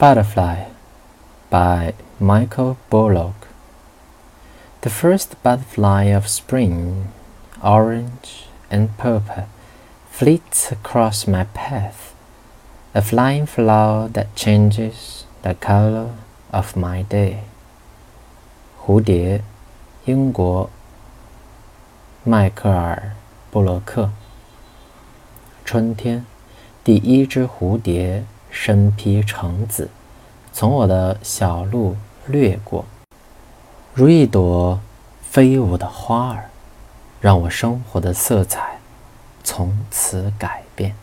Butterfly by Michael Bullock. The first butterfly of spring, orange and purple, flits across my path, a flying flower that changes the color of my day. 蝴蝶，英国，迈克尔·布洛克。春天，第一只蝴蝶。 身披橙子，从我的小路掠过，如一朵飞舞的花儿，让我生活的色彩从此改变。